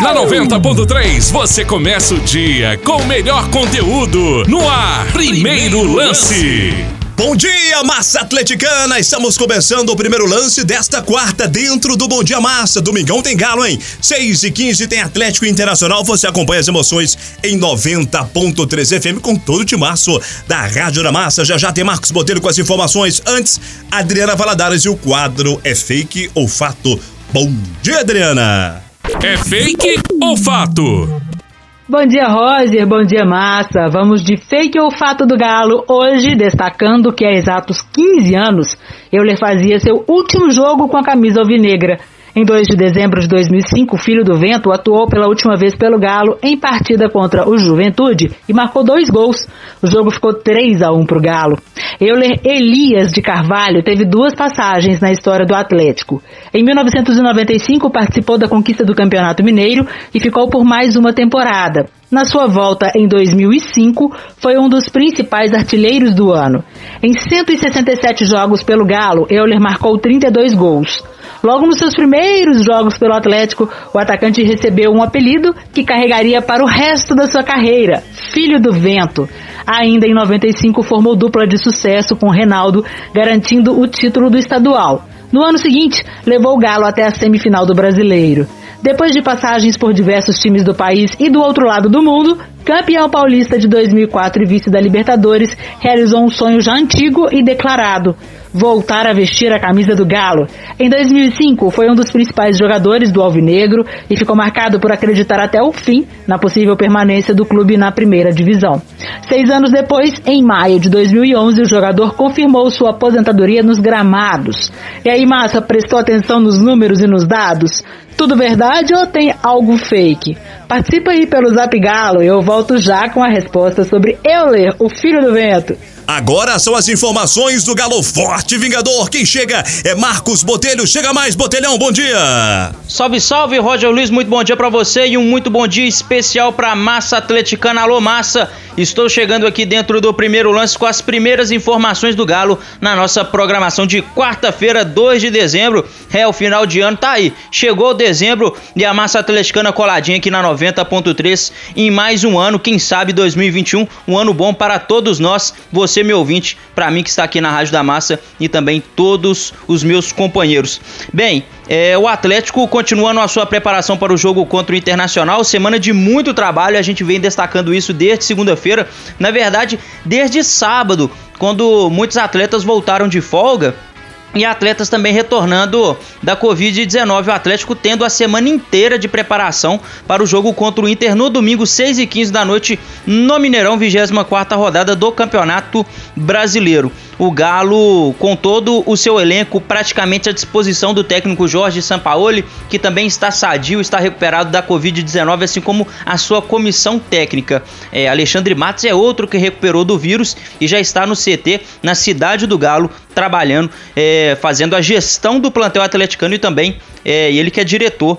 Na 90.3 você começa o dia com o melhor conteúdo no ar. Primeiro lance. Bom dia, massa atleticana! Estamos começando o primeiro lance desta quarta dentro do Bom Dia Massa. Domingão tem galo, hein? 6 e 15 tem Atlético Internacional. Você acompanha as emoções em 90.3 FM com todo o timaço da Rádio da Massa. Já já tem Marcos Botelho com as informações. Antes, Adriana Valadares e o quadro É Fake ou Fato? Bom dia, Adriana! É fake ou fato? Bom dia, Roger. Bom dia, Massa. Vamos de fake ou fato do Galo. Hoje, destacando que há exatos 15 anos, Euler fazia seu último jogo com a camisa alvinegra. Em 2 de dezembro de 2005, o Filho do Vento atuou pela última vez pelo Galo em partida contra o Juventude e marcou dois gols. O jogo ficou 3 a 1 para o Galo. Euler Elias de Carvalho teve duas passagens na história do Atlético. Em 1995, participou da conquista do Campeonato Mineiro e ficou por mais uma temporada. Na sua volta em 2005, foi um dos principais artilheiros do ano. Em 167 jogos pelo Galo, Euler marcou 32 gols. Logo nos seus primeiros jogos pelo Atlético, o atacante recebeu um apelido que carregaria para o resto da sua carreira: Filho do Vento. Ainda em 95, formou dupla de sucesso com Reinaldo, garantindo o título do estadual. No ano seguinte, levou o Galo até a semifinal do Brasileiro. Depois de passagens por diversos times do país e do outro lado do mundo, campeão paulista de 2004 e vice da Libertadores, realizou um sonho já antigo e declarado: voltar a vestir a camisa do Galo. Em 2005, foi um dos principais jogadores do Alvinegro e ficou marcado por acreditar até o fim na possível permanência do clube na primeira divisão. Seis anos depois, em maio de 2011, o jogador confirmou sua aposentadoria nos gramados. E aí, Massa, prestou atenção nos números e nos dados? Tudo verdade ou tem algo fake? Participa aí pelo Zap Galo e eu volto já com a resposta sobre Euler, o filho do vento. Agora são as informações do Galo Forte Vingador. Quem chega é Marcos Botelho. Chega mais, Botelhão, bom dia. Salve, salve, Roger Luiz, muito bom dia para você e um muito bom dia especial para Massa Atleticana. Alô, Massa. Estou chegando aqui dentro do primeiro lance com as primeiras informações do Galo na nossa programação de quarta-feira, 2 de dezembro. É o final de ano, tá aí. Chegou dezembro e a massa atleticana coladinha aqui na 90.3 em mais um ano, quem sabe 2021, um ano bom para todos nós, você meu ouvinte, para mim que está aqui na Rádio da Massa e também todos os meus companheiros. Bem, é, o Atlético continuando a sua preparação para o jogo contra o Internacional, semana de muito trabalho, a gente vem destacando isso desde segunda-feira, na verdade, desde sábado, quando muitos atletas voltaram de folga e atletas também retornando da Covid-19. O Atlético tendo a semana inteira de preparação para o jogo contra o Inter no domingo, 6 e 15 da noite, no Mineirão, 24 rodada do Campeonato Brasileiro o Galo, com todo o seu elenco praticamente à disposição do técnico Jorge Sampaoli, que também está sadio, está recuperado da Covid-19, assim como a sua comissão técnica. É, Alexandre Matos é outro que recuperou do vírus e já está no CT, na cidade do Galo, trabalhando, é, fazendo a gestão do plantel atleticano e também é, ele que é diretor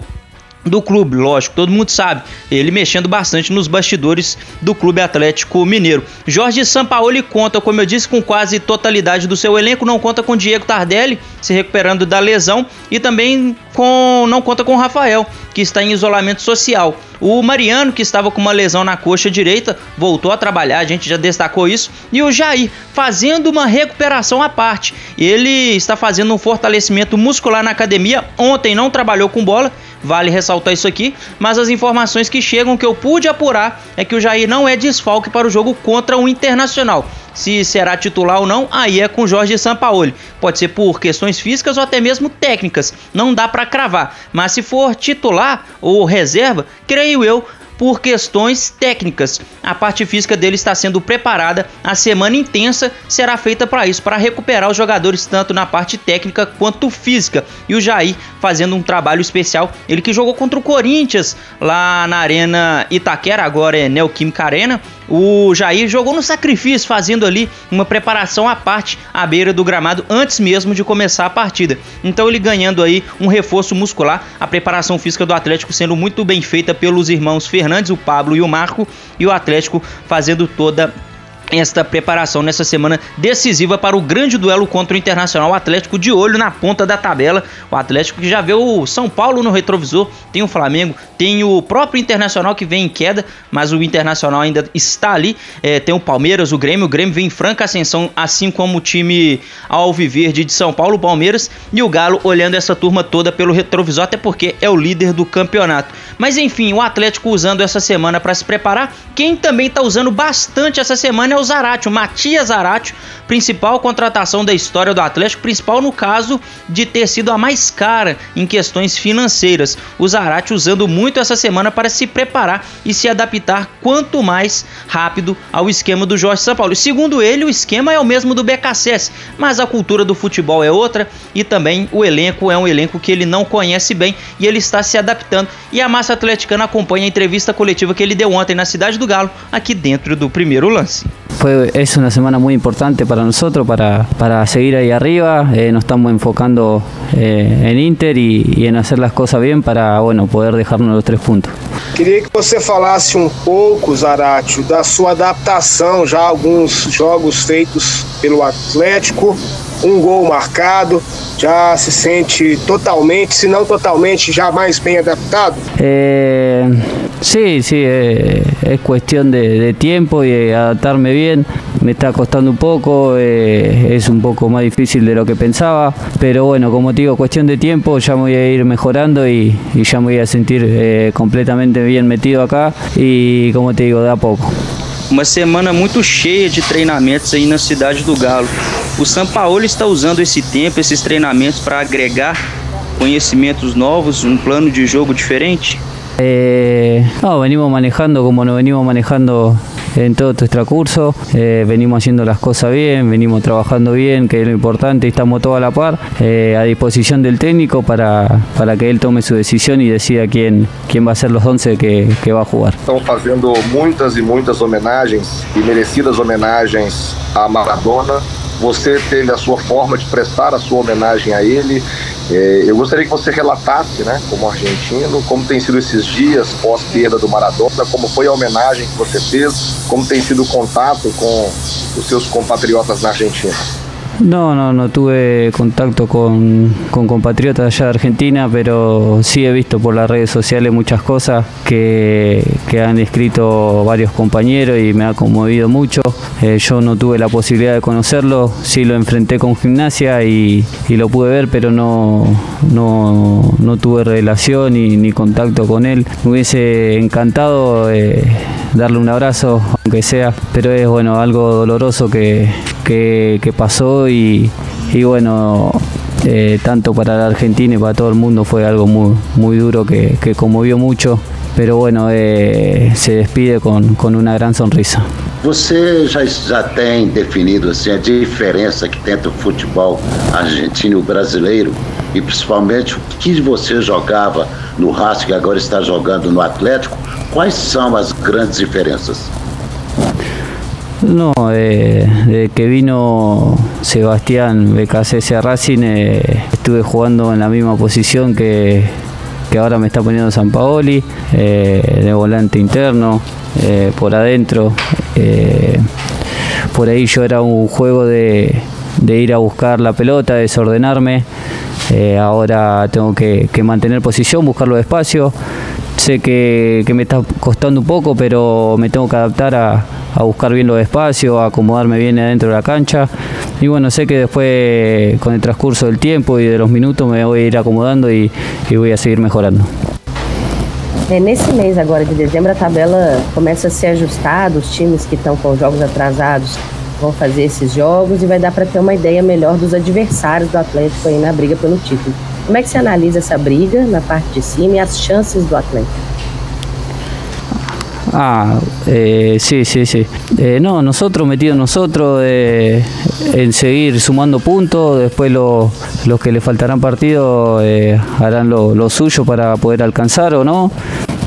do clube, lógico, todo mundo sabe. Ele mexendo bastante nos bastidores do Clube Atlético Mineiro. Jorge Sampaoli conta, como eu disse, com quase totalidade do seu elenco, não conta com Diego Tardelli se recuperando da lesão e também com não conta com Rafael, que está em isolamento social. O Mariano, que estava com uma lesão na coxa direita, voltou a trabalhar, a gente já destacou isso. E o Jair, fazendo uma recuperação à parte. Ele está fazendo um fortalecimento muscular na academia. Ontem não trabalhou com bola Vale ressaltar isso aqui, mas as informações que chegam que eu pude apurar é que o Jair não é desfalque para o jogo contra o Internacional. Se será titular ou não, aí é com Jorge Sampaoli. Pode ser por questões físicas ou até mesmo técnicas. Não dá para cravar. Mas se for titular ou reserva, creio eu, por questões técnicas. A parte física dele está sendo preparada, a semana intensa será feita para isso, para recuperar os jogadores tanto na parte técnica quanto física. E o Jair fazendo um trabalho especial, ele que jogou contra o Corinthians lá na Arena Itaquera, agora é Neoquímica Arena. O Jair jogou no sacrifício, fazendo ali uma preparação à parte à beira do gramado antes mesmo de começar a partida. Então ele ganhando aí um reforço muscular, a preparação física do Atlético sendo muito bem feita pelos irmãos Fernandes, o Pablo e o Marco, e o Atlético fazendo toda esta preparação nessa semana decisiva para o grande duelo contra o Internacional Atlético de olho na ponta da tabela. O Atlético que já vê o São Paulo no retrovisor, tem o Flamengo, tem o próprio Internacional que vem em queda, mas o Internacional ainda está ali. É, tem o Palmeiras, o Grêmio, o Grêmio vem em franca ascensão, assim como o time Alviverde de São Paulo, o Palmeiras e o Galo olhando essa turma toda pelo retrovisor, até porque é o líder do campeonato. Mas enfim, o Atlético usando essa semana para se preparar. Quem também está usando bastante essa semana é o Zarate, o Matias Zarate, principal contratação da história do Atlético, principal no caso de ter sido a mais cara em questões financeiras. O Zarate usando muito essa semana para se preparar e se adaptar quanto mais rápido ao esquema do Jorge Sampaoli. Segundo ele, o esquema é o mesmo do BKSS, mas a cultura do futebol é outra e também o elenco é um elenco que ele não conhece bem e ele está se adaptando. E a massa atleticana acompanha a entrevista coletiva que ele deu ontem na Cidade do Galo, aqui dentro do primeiro lance. Fue, es una semana muy importante para nosotros, para, para seguir ahí arriba. Eh, nos estamos enfocando eh, en Inter y, y, en hacer las cosas bien para bueno, poder dejarnos los tres puntos. Queria que você falasse um pouco, Zaratio, da sua adaptação já a alguns jogos feitos pelo Atlético, um gol marcado, já se sente totalmente, se não totalmente, já mais bem adaptado? Eh, sí, sí, eh, es cuestión de, de, tiempo y de adaptarme bien. Me está costando un poco, eh, es un poco más difícil de lo que pensaba, pero bueno, como te digo, cuestión de tiempo, ya me voy a ir mejorando y, y ya me voy a sentir eh, completamente bien metido acá y como te digo, de a poco. Uma semana muito cheia de treinamentos aí na cidade do Galo. O São Paulo está usando esse tempo, esses treinamentos para agregar conhecimentos novos, um plano de jogo diferente? Eh, no, venimos manejando como nos venimos manejando en todo nuestro curso, eh, venimos haciendo las cosas bien, venimos trabajando bien, que es lo importante, estamos todos a la par, eh, a disposición del técnico para, para que él tome su decisión y decida quién, quién va a ser los 11 que, que va a jugar. Estão fazendo muitas e muitas homenagens e merecidas homenagens a Maradona. Você teve a sua forma de prestar a sua homenagem a ele. É, eu gostaria que você relatasse, né, como argentino, como tem sido esses dias pós-perda do Maradona, como foi a homenagem que você fez, como tem sido o contato com os seus compatriotas na Argentina. No, no, no tuve contacto con, compatriotas allá de Argentina, pero sí he visto por las redes sociales muchas cosas que, han escrito varios compañeros y me ha conmovido mucho. Eh, yo no tuve la posibilidad de conocerlo, sí lo enfrenté con gimnasia y, lo pude ver, pero no, no, tuve relación ni, ni, contacto con él. Me hubiese encantado eh, darle un abrazo, aunque sea, pero es bueno algo doloroso que, que, pasó y, y bueno, eh, tanto para la Argentina y para todo el mundo fue algo muy, muy duro que, que conmovió mucho, pero bueno, eh, se despide con, con una gran sonrisa. Você já, já tem definido assim, a diferença que tem entre o futebol argentino e brasileiro, principalmente o que você jogava no Racing e agora está jogando no Atlético, quais são as grandes diferenças? No, eh, desde que vino Sebastián BKCS a Racing eh, estuve jugando en la misma posición que, que ahora me está poniendo San Paoli, eh, de volante interno, eh, por adentro. Eh, por ahí yo era un juego de, de, ir a buscar la pelota, desordenarme. Ahora tengo que, mantener posición, buscarlo despacio. Sé que, me está costando un poco, pero me tengo que adaptar a, buscar bien los espacios, a acomodarme bien adentro de la cancha. Y bueno, sé que después con el transcurso del tiempo y de los minutos me voy a ir acomodando y, y voy a seguir mejorando. É, nesse mês agora de dezembro, a tabela começa a ser ajustada, os times que estão com jogos atrasados vão fazer esses jogos e vai dar para ter uma ideia melhor dos adversários do Atlético aí na briga pelo título. Como é que você analisa essa briga na parte de cima e as chances do Atlético? Ah, eh, sí, sí, sí. Eh, no, nosotros metidos nosotros eh, en seguir sumando puntos, después lo, los que le faltarán partidos eh, harán lo, lo, suyo para poder alcanzar o no,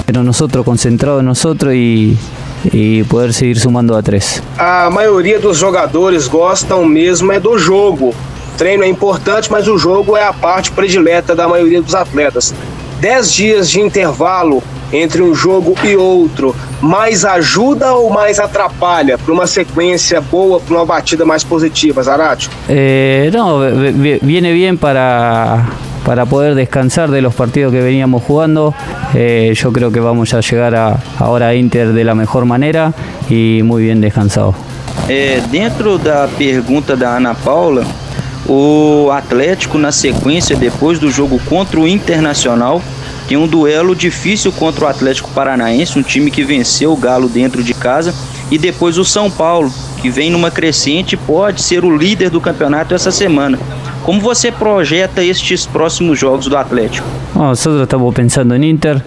pero nosotros concentrados en nosotros y, e poder seguir sumando a três. A maioria dos jogadores gostam mesmo é do jogo. O treino é importante, mas o jogo é a parte predileta da maioria dos atletas. Dez dias de intervalo entre um jogo e outro, mais ajuda ou mais atrapalha para uma sequência boa, para uma batida mais positiva, Zarate? Eh, no, viene bien para, para poder descansar de los partidos que veníamos jugando. Eh, yo creo que vamos a llegar a, ahora a Inter de la mejor manera y muy bien descansado. É, dentro da pergunta da Ana Paula, o Atlético, na sequência, depois do jogo contra o Internacional, tem um duelo difícil contra o Atlético Paranaense, um time que venceu o Galo dentro de casa, e depois o São Paulo, que vem numa crescente e pode ser o líder do campeonato essa semana. Como você projeta estes próximos jogos do Atlético? nosotros estamos pensando en Inter,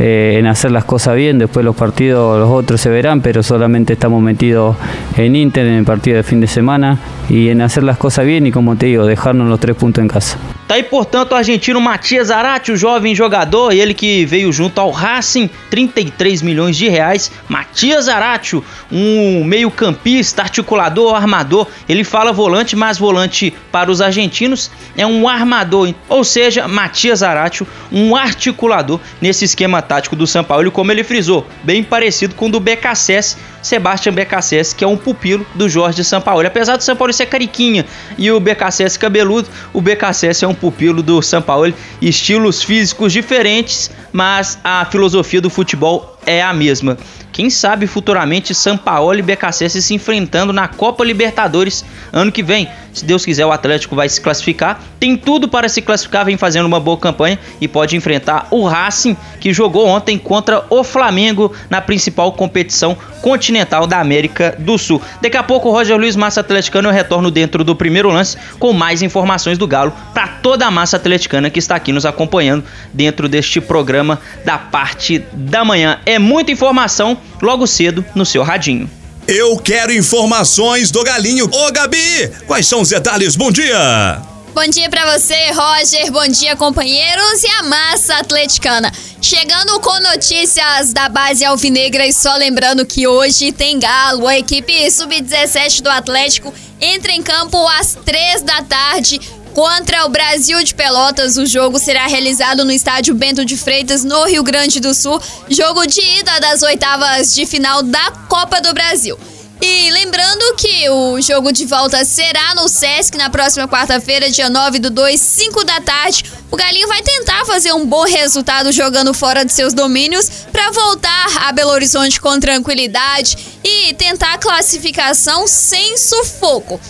eh, en hacer las cosas bien, después los partidos, los otros se verán, pero solamente estamos metidos en Inter, en el partido de fin de semana, y en hacer las cosas bien y como te digo, dejarnos los tres puntos en casa. Tá aí, portanto, o argentino Matias Zarate, o jovem jogador, ele que veio junto ao Racing, 33 milhões de reais. Matias Zarate, um meio-campista, articulador, armador. Ele fala volante, mas volante para os argentinos é um armador. Ou seja, Matias Zarate, um articulador nesse esquema tático do São Paulo, como ele frisou, bem parecido com o do BKSS, Sebastião BKSS, que é um pupilo do Jorge Sampaoli. Apesar do São Paulo ser cariquinha e o BKSS cabeludo, o BKSS é um pupilo do São Paulo, estilos físicos diferentes, mas a filosofia do futebol é a mesma. Quem sabe futuramente São Paulo e BKSS se enfrentando na Copa Libertadores ano que vem. Se Deus quiser, o Atlético vai se classificar. Tem tudo para se classificar, vem fazendo uma boa campanha e pode enfrentar o Racing, que jogou ontem contra o Flamengo na principal competição continental da América do Sul. Daqui a pouco, o Roger Luiz Massa Atleticano eu retorno dentro do primeiro lance com mais informações do Galo para toda a massa atleticana que está aqui nos acompanhando dentro deste programa da parte da manhã. É muita informação logo cedo no seu radinho. Eu quero informações do Galinho. Ô Gabi, quais são os detalhes? Bom dia! Bom dia para você, Roger. Bom dia, companheiros e a massa atleticana. Chegando com notícias da base alvinegra e só lembrando que hoje tem Galo. A equipe sub-17 do Atlético entra em campo às três da tarde contra o Brasil de Pelotas. O jogo será realizado no estádio Bento de Freitas, no Rio Grande do Sul. Jogo de ida das oitavas de final da Copa do Brasil. E lembrando que o jogo de volta será no Sesc na próxima quarta-feira, dia 9 do 2, 5 da tarde. O Galinho vai tentar fazer um bom resultado jogando fora de seus domínios para voltar a Belo Horizonte com tranquilidade e tentar a classificação sem sufoco.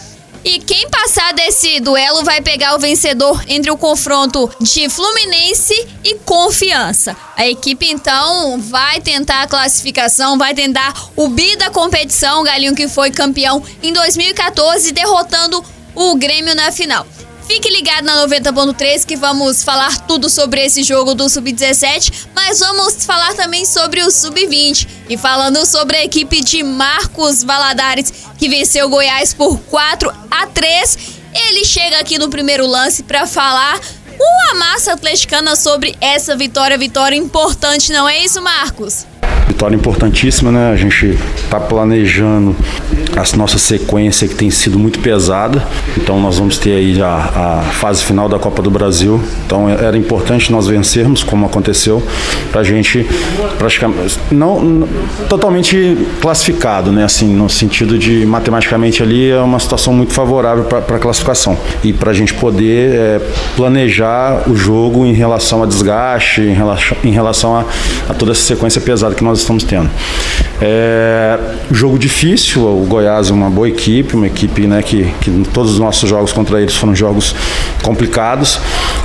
E quem passar desse duelo vai pegar o vencedor entre o confronto de Fluminense e Confiança. A equipe então vai tentar a classificação, vai tentar o bi da competição, o Galinho que foi campeão em 2014, derrotando o Grêmio na final. Fique ligado na 90.3 que vamos falar tudo sobre esse jogo do Sub-17, mas vamos falar também sobre o Sub-20. E falando sobre a equipe de Marcos Valadares, que venceu Goiás por 4 a 3, ele chega aqui no primeiro lance para falar com a massa atleticana sobre essa vitória, vitória importante, não é isso, Marcos? Vitória importantíssima, né? A gente está planejando a nossa sequência que tem sido muito pesada. Então nós vamos ter aí a, a fase final da Copa do Brasil. Então era importante nós vencermos, como aconteceu, para a gente praticamente não, não totalmente classificado, né? Assim, no sentido de matematicamente ali é uma situação muito favorável para a classificação e para a gente poder é, planejar o jogo em relação a desgaste, em relação, em relação a, a toda essa sequência pesada que nós estamos tendo. É, jogo difícil, o Goiás é uma boa equipe, uma equipe né, que, que todos os nossos jogos contra eles foram jogos complicados.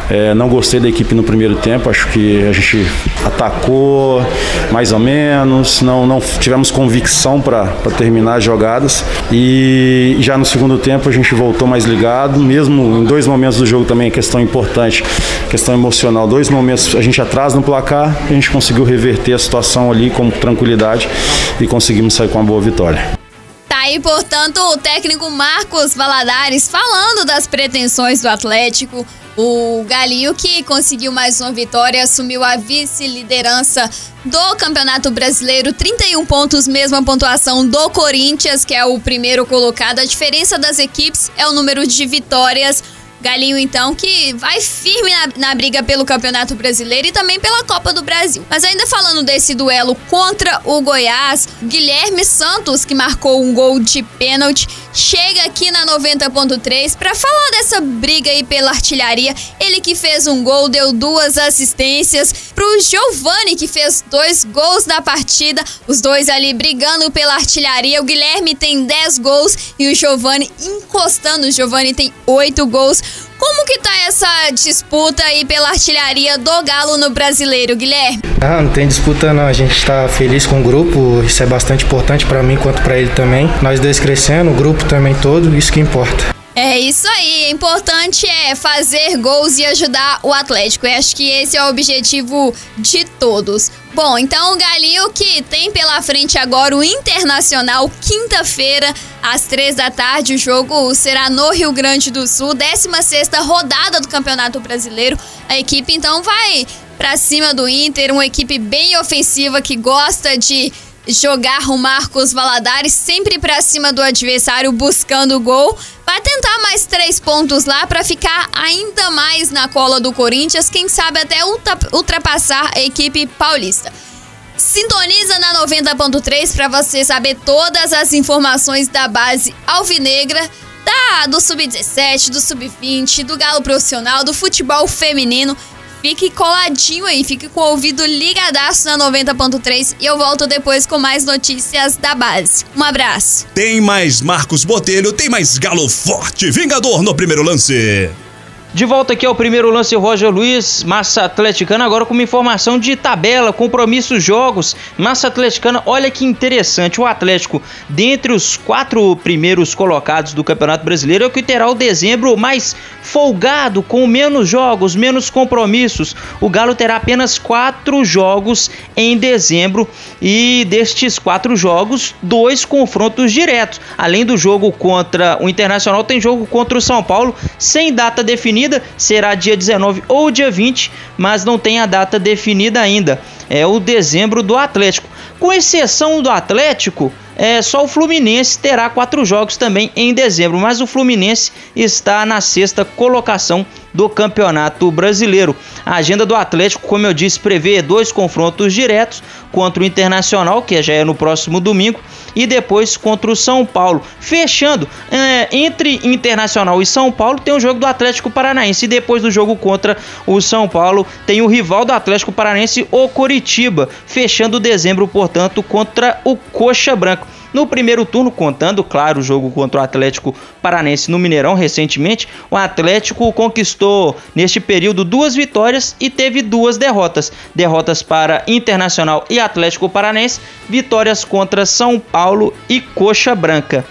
É, não gostei da equipe no primeiro tempo, acho que a gente atacou mais ou menos, não, não tivemos convicção para terminar as jogadas e já no segundo tempo a gente voltou mais ligado, mesmo em dois momentos do jogo também, questão importante, questão emocional, dois momentos a gente atrás no placar, a gente conseguiu reverter a situação ali com tranquilidade e conseguimos sair com uma boa vitória. Tá aí, portanto, o técnico Marcos Valadares falando das pretensões do Atlético. O Galinho, que conseguiu mais uma vitória, assumiu a vice-liderança do Campeonato Brasileiro, 31 pontos, mesma pontuação do Corinthians, que é o primeiro colocado. A diferença das equipes é o número de vitórias. Galinho, então, que vai firme na, na, briga pelo Campeonato Brasileiro e também pela Copa do Brasil. Mas ainda falando desse duelo contra o Goiás, Guilherme Santos, que marcou um gol de pênalti, chega aqui na 90.3 para falar dessa briga aí pela artilharia. Ele que fez um gol, deu duas assistências pro Giovani, que fez dois gols na partida, os dois ali brigando pela artilharia. O Guilherme tem 10 gols e o Giovani encostando. O Giovani tem 8 gols. Como que tá essa disputa aí pela artilharia do Galo no Brasileiro, Guilherme? Ah, não tem disputa não, a gente está feliz com o grupo, isso é bastante importante para mim quanto para ele também. Nós dois crescendo, o grupo também todo, isso que importa. É isso aí, importante é fazer gols e ajudar o Atlético. Eu acho que esse é o objetivo de todos. Bom, então o Galinho que tem pela frente agora o Internacional, quinta-feira, às três da tarde. O jogo será no Rio Grande do Sul, 16 rodada do Campeonato Brasileiro. A equipe então vai para cima do Inter, uma equipe bem ofensiva que gosta de jogar o Marcos Valadares sempre para cima do adversário buscando o gol. Vai tentar mais três pontos lá para ficar ainda mais na cola do Corinthians, quem sabe até ultrapassar a equipe paulista. Sintoniza na 90.3 para você saber todas as informações da base alvinegra, da do sub-17, do sub-20, do galo profissional, do futebol feminino Fique coladinho aí, fique com o ouvido ligadaço na 90.3 e eu volto depois com mais notícias da base. Um abraço. Tem mais Marcos Botelho, tem mais Galo Forte, Vingador no primeiro lance. De volta aqui ao primeiro lance, Roger Luiz, Massa Atleticana, agora com uma informação de tabela, compromissos, jogos. Massa Atleticana, olha que interessante, o Atlético, dentre os quatro primeiros colocados do Campeonato Brasileiro, é o que terá o dezembro mais folgado, com menos jogos, menos compromissos. O Galo terá apenas quatro jogos em dezembro e destes quatro jogos, dois confrontos diretos. Além do jogo contra o Internacional, tem jogo contra o São Paulo, sem data definida será dia 19 ou dia 20, mas não tem a data definida ainda. É o dezembro do Atlético. Com exceção do Atlético, é, só o Fluminense terá quatro jogos também em dezembro, mas o Fluminense está na sexta colocação do Campeonato Brasileiro. A agenda do Atlético, como eu disse, prevê dois confrontos diretos contra o Internacional, que já é no próximo domingo, e depois contra o São Paulo. Fechando, é, entre Internacional e São Paulo tem o jogo do Atlético Paranaense. E depois do jogo contra o São Paulo tem o rival do Atlético Paranaense, o Coritiba. Fechando dezembro, portanto, contra o Coxa Branco. No primeiro turno, contando, claro, o jogo contra o Atlético Paranense no Mineirão recentemente, o Atlético conquistou neste período duas vitórias e teve duas derrotas. Derrotas para Internacional e Atlético Paranense, vitórias contra São Paulo e Coxa Branca.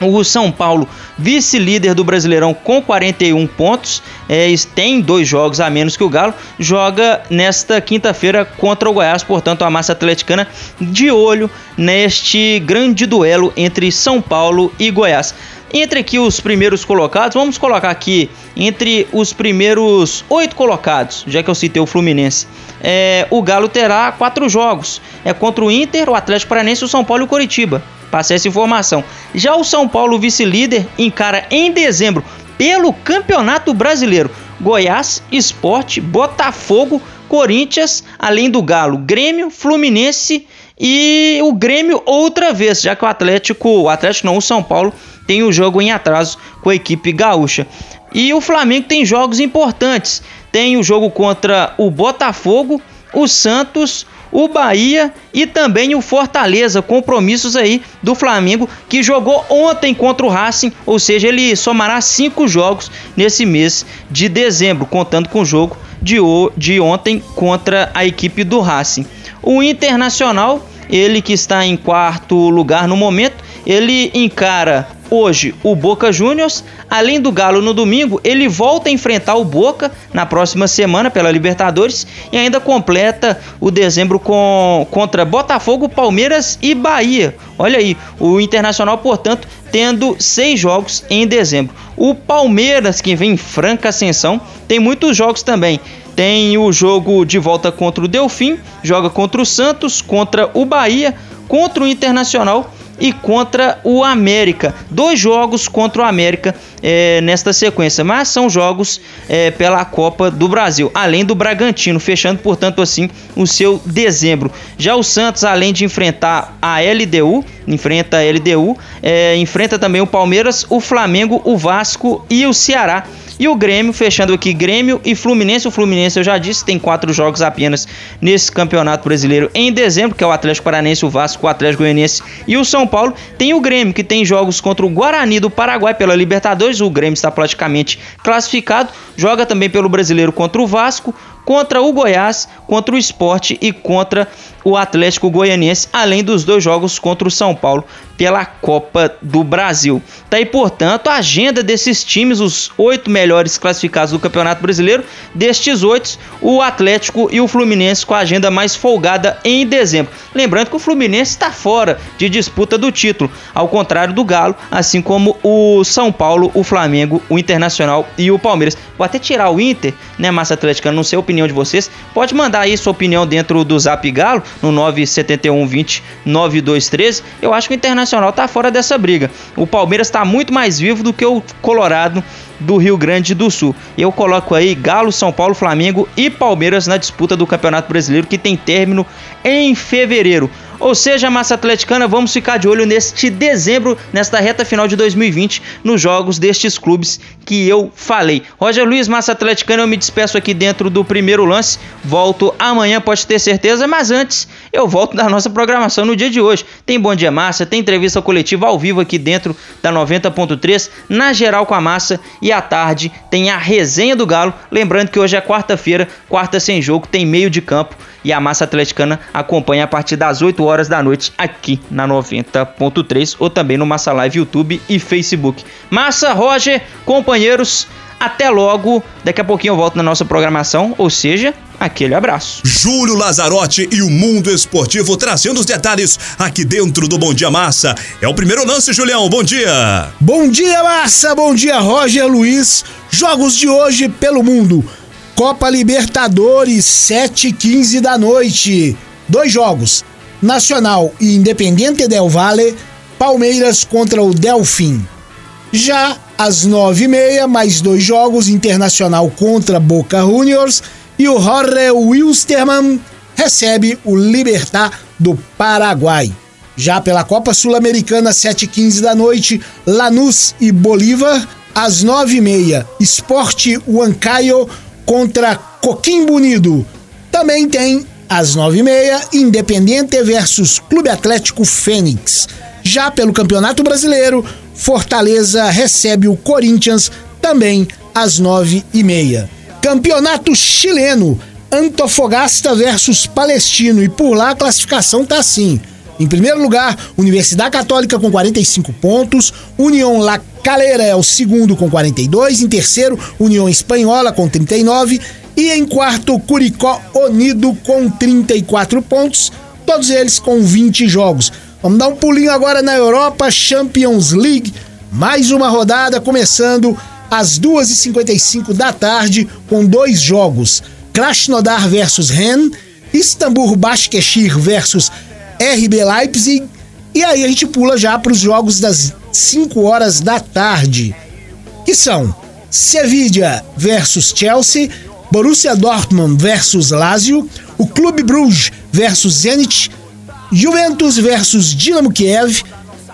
O São Paulo, vice-líder do Brasileirão com 41 pontos, é, tem dois jogos a menos que o Galo, joga nesta quinta-feira contra o Goiás, portanto a massa atleticana de olho neste grande duelo entre São Paulo e Goiás. Entre aqui os primeiros colocados, vamos colocar aqui entre os primeiros oito colocados, já que eu citei o Fluminense. É, o Galo terá quatro jogos: é contra o Inter, o Atlético Paranense, o São Paulo e o Coritiba. Passei essa informação. Já o São Paulo, vice-líder, encara em dezembro pelo Campeonato Brasileiro Goiás, Esporte, Botafogo, Corinthians, além do Galo, Grêmio, Fluminense e o Grêmio outra vez, já que o Atlético, o Atlético não, o São Paulo tem o jogo em atraso com a equipe gaúcha. E o Flamengo tem jogos importantes. Tem o jogo contra o Botafogo, o Santos, o Bahia e também o Fortaleza, compromissos aí do Flamengo que jogou ontem contra o Racing, ou seja, ele somará cinco jogos nesse mês de dezembro, contando com o jogo de, de ontem contra a equipe do Racing. O Internacional, ele que está em quarto lugar no momento, ele encara hoje o Boca Juniors. Além do Galo no domingo, ele volta a enfrentar o Boca na próxima semana pela Libertadores e ainda completa o dezembro com contra Botafogo, Palmeiras e Bahia. Olha aí, o Internacional, portanto, tendo seis jogos em dezembro. O Palmeiras, que vem em franca ascensão, tem muitos jogos também. Tem o jogo de volta contra o Delfim, joga contra o Santos, contra o Bahia, contra o Internacional e contra o América. Dois jogos contra o América é, nesta sequência, mas são jogos é, pela Copa do Brasil, além do Bragantino, fechando, portanto, assim, o seu dezembro. Já o Santos, além de enfrentar a LDU, enfrenta a LDU, é, enfrenta também o Palmeiras, o Flamengo, o Vasco e o Ceará. E o Grêmio, fechando aqui, Grêmio e Fluminense. O Fluminense, eu já disse, tem quatro jogos apenas nesse Campeonato Brasileiro em dezembro, que é o Atlético Paranense, o Vasco, o Atlético Goianiense e o São Paulo. Tem o Grêmio, que tem jogos contra o Guarani do Paraguai pela Libertadores. O Grêmio está praticamente classificado. Joga também pelo Brasileiro contra o Vasco contra o Goiás, contra o Esporte e contra o Atlético Goianiense, além dos dois jogos contra o São Paulo pela Copa do Brasil. Tá aí, portanto, a agenda desses times, os oito melhores classificados do Campeonato Brasileiro. Destes oito, o Atlético e o Fluminense com a agenda mais folgada em dezembro. Lembrando que o Fluminense está fora de disputa do título, ao contrário do Galo, assim como o São Paulo, o Flamengo, o Internacional e o Palmeiras. Vou até tirar o Inter, né, Massa Atlética? Não sei a opinião de vocês. Pode mandar aí sua opinião dentro do Zap Galo, no 971 20 9213. Eu acho que o Internacional está fora dessa briga. O Palmeiras está muito mais vivo do que o Colorado do Rio Grande do Sul. Eu coloco aí Galo, São Paulo, Flamengo e Palmeiras na disputa do Campeonato Brasileiro que tem término em fevereiro. Ou seja, massa atleticana, vamos ficar de olho neste dezembro, nesta reta final de 2020, nos jogos destes clubes que eu falei. Roger Luiz, massa atleticana, eu me despeço aqui dentro do primeiro lance. Volto amanhã, pode ter certeza, mas antes eu volto da nossa programação no dia de hoje. Tem Bom Dia Massa, tem entrevista coletiva ao vivo aqui dentro da 90.3, na geral com a massa, e à tarde tem a resenha do Galo. Lembrando que hoje é quarta-feira, quarta sem jogo, tem meio de campo e a massa atleticana acompanha a partir das 8 horas da noite aqui na 90.3 ou também no Massa Live YouTube e Facebook. Massa, Roger, companheiros, até logo. Daqui a pouquinho eu volto na nossa programação, ou seja, aquele abraço. Júlio Lazarotti e o Mundo Esportivo trazendo os detalhes aqui dentro do Bom Dia Massa. É o primeiro lance, Julião. Bom dia. Bom dia, Massa. Bom dia, Roger Luiz. Jogos de hoje pelo mundo. Copa Libertadores, 7 e 15 da noite. Dois jogos: Nacional e Independente Del Valle, Palmeiras contra o Delfim. Já às 9 e meia, mais dois jogos: Internacional contra Boca Juniors e o Jorge Wilstermann recebe o Libertar do Paraguai. Já pela Copa Sul-Americana, 7 e 15 da noite, Lanús e Bolívar. Às 9 e meia, Esporte Huancayo contra Coquimbo Unido. Também tem às nove e meia, Independente versus Clube Atlético Fênix. Já pelo Campeonato Brasileiro, Fortaleza recebe o Corinthians também às nove e meia. Campeonato Chileno, Antofagasta versus Palestino e por lá a classificação tá assim. Em primeiro lugar, Universidade Católica com 45 pontos, União La Calera é o segundo com 42, em terceiro, União Espanhola com 39 e em quarto, Curicó Unido com 34 pontos, todos eles com 20 jogos. Vamos dar um pulinho agora na Europa Champions League, mais uma rodada começando às 2h55 da tarde com dois jogos: Krasnodar versus Rennes, Istambul Başakşehir versus RB Leipzig. E aí a gente pula já para os jogos das 5 horas da tarde, que são Sevilla versus Chelsea, Borussia Dortmund versus Lazio, o Clube Bruges versus Zenit, Juventus versus Dinamo Kiev,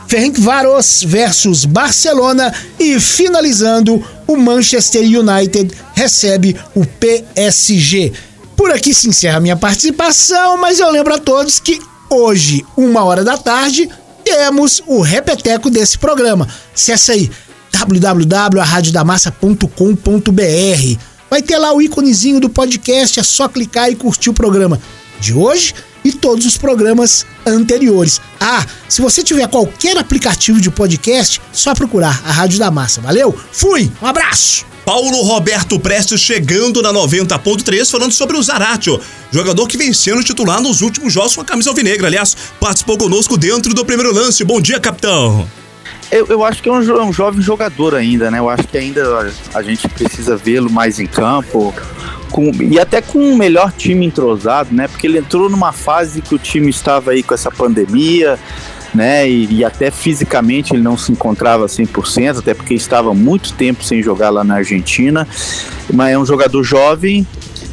Ferencváros versus Barcelona e finalizando o Manchester United recebe o PSG. Por aqui se encerra a minha participação, mas eu lembro a todos que Hoje, uma hora da tarde, temos o repeteco desse programa. Acesse aí www.aradiodamassa.com.br. Vai ter lá o íconezinho do podcast, é só clicar e curtir o programa de hoje e todos os programas anteriores. Ah, se você tiver qualquer aplicativo de podcast, só procurar a Rádio da Massa. Valeu? Fui, um abraço! Paulo Roberto Prestes chegando na 90.3 falando sobre o Zaratio, jogador que vem sendo titular nos últimos jogos com a camisa alvinegra. Aliás, participou conosco dentro do primeiro lance. Bom dia, capitão. Eu, eu acho que é um, jo um, jovem jogador ainda, né? Eu acho que ainda a gente precisa vê-lo mais em campo. Com, e até com um melhor time entrosado, né? Porque ele entrou numa fase que o time estava aí com essa pandemia, né? E, e, até fisicamente ele não se encontrava 100%, até porque estava muito tempo sem jogar lá na Argentina. Mas é um jogador jovem,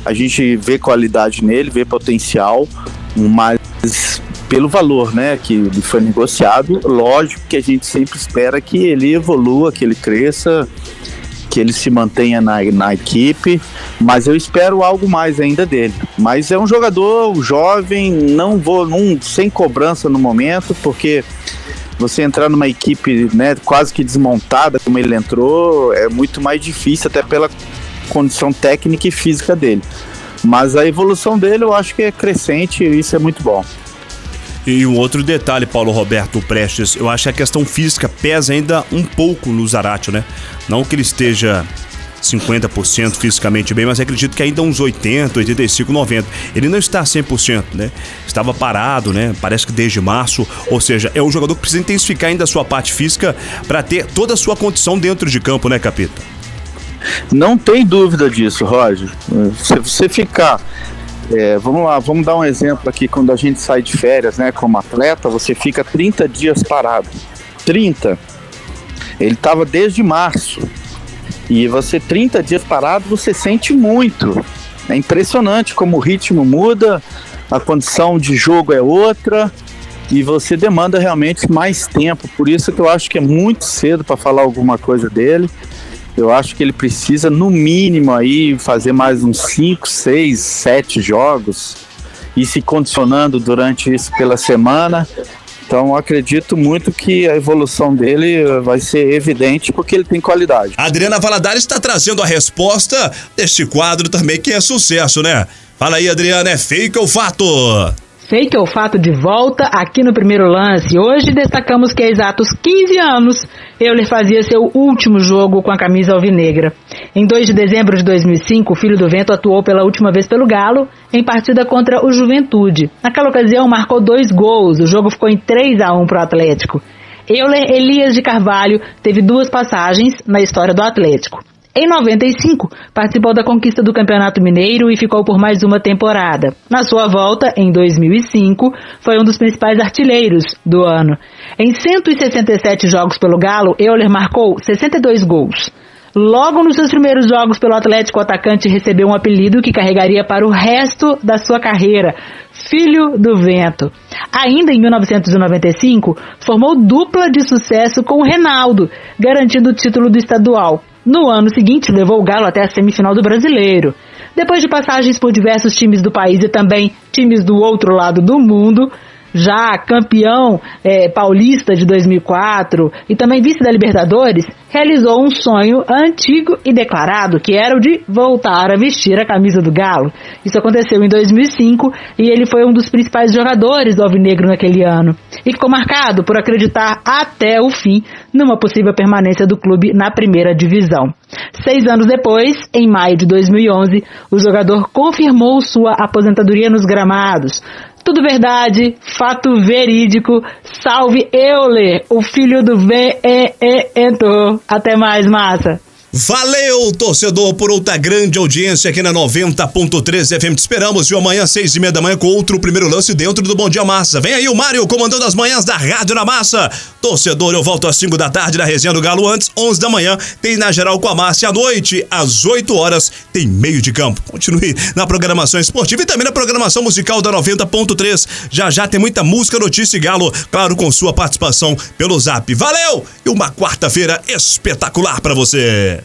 a gente vê qualidade nele, vê potencial, mas pelo valor, né, que foi negociado, lógico que a gente sempre espera que ele evolua, que ele cresça, que ele se mantenha na, na equipe, mas eu espero algo mais ainda dele. Mas é um jogador jovem, não vou num, sem cobrança no momento, porque você entrar numa equipe né, quase que desmontada como ele entrou é muito mais difícil, até pela condição técnica e física dele. Mas a evolução dele eu acho que é crescente e isso é muito bom. E um outro detalhe, Paulo Roberto Prestes, eu acho que a questão física pesa ainda um pouco no Zaratio, né? Não que ele esteja 50% fisicamente bem, mas acredito que ainda uns 80, 85, 90. Ele não está 100%, né? Estava parado, né? Parece que desde março, ou seja, é um jogador que precisa intensificar ainda a sua parte física para ter toda a sua condição dentro de campo, né, Capita? Não tem dúvida disso, Roger. Se você ficar é, vamos lá, vamos dar um exemplo aqui. Quando a gente sai de férias, né, como atleta, você fica 30 dias parado. 30. Ele estava desde março. E você, 30 dias parado, você sente muito. É impressionante como o ritmo muda, a condição de jogo é outra e você demanda realmente mais tempo. Por isso que eu acho que é muito cedo para falar alguma coisa dele. Eu acho que ele precisa, no mínimo, aí fazer mais uns 5, 6, 7 jogos e se condicionando durante isso pela semana. Então acredito muito que a evolução dele vai ser evidente porque ele tem qualidade. Adriana Valadares está trazendo a resposta deste quadro também que é sucesso, né? Fala aí, Adriana, é fake ou fato? Fake ou fato de volta aqui no primeiro lance. Hoje destacamos que há exatos 15 anos Euler fazia seu último jogo com a camisa alvinegra. Em 2 de dezembro de 2005, o Filho do Vento atuou pela última vez pelo Galo em partida contra o Juventude. Naquela ocasião, marcou dois gols. O jogo ficou em 3 a 1 para o Atlético. Euler Elias de Carvalho teve duas passagens na história do Atlético. Em 95, participou da conquista do Campeonato Mineiro e ficou por mais uma temporada. Na sua volta, em 2005, foi um dos principais artilheiros do ano. Em 167 jogos pelo Galo, Euler marcou 62 gols. Logo nos seus primeiros jogos pelo Atlético, o atacante recebeu um apelido que carregaria para o resto da sua carreira, Filho do Vento. Ainda em 1995, formou dupla de sucesso com o Renaldo, garantindo o título do estadual. No ano seguinte, levou o Galo até a semifinal do Brasileiro. Depois de passagens por diversos times do país e também times do outro lado do mundo, já campeão é, paulista de 2004 e também vice da Libertadores, realizou um sonho antigo e declarado, que era o de voltar a vestir a camisa do Galo. Isso aconteceu em 2005 e ele foi um dos principais jogadores do Alvinegro naquele ano. E ficou marcado por acreditar até o fim numa possível permanência do clube na primeira divisão. Seis anos depois, em maio de 2011, o jogador confirmou sua aposentadoria nos gramados. Tudo verdade, fato verídico. Salve Euler, o filho do V-E-E-Entor. Até mais, massa. Valeu, torcedor, por outra grande audiência aqui na 90.3 FM. Te esperamos, viu? Amanhã, seis e meia da manhã, com outro primeiro lance dentro do Bom Dia Massa. Vem aí o Mário comandando as manhãs da Rádio na Massa. Torcedor, eu volto às 5 da tarde na resenha do Galo. Antes, 11 da manhã, tem na geral com a. E à noite, às 8 horas, tem meio de campo. Continue na programação esportiva e também na programação musical da 90.3. Já já tem muita música, notícia e Galo, claro, com sua participação pelo zap. Valeu! E uma quarta-feira espetacular para você.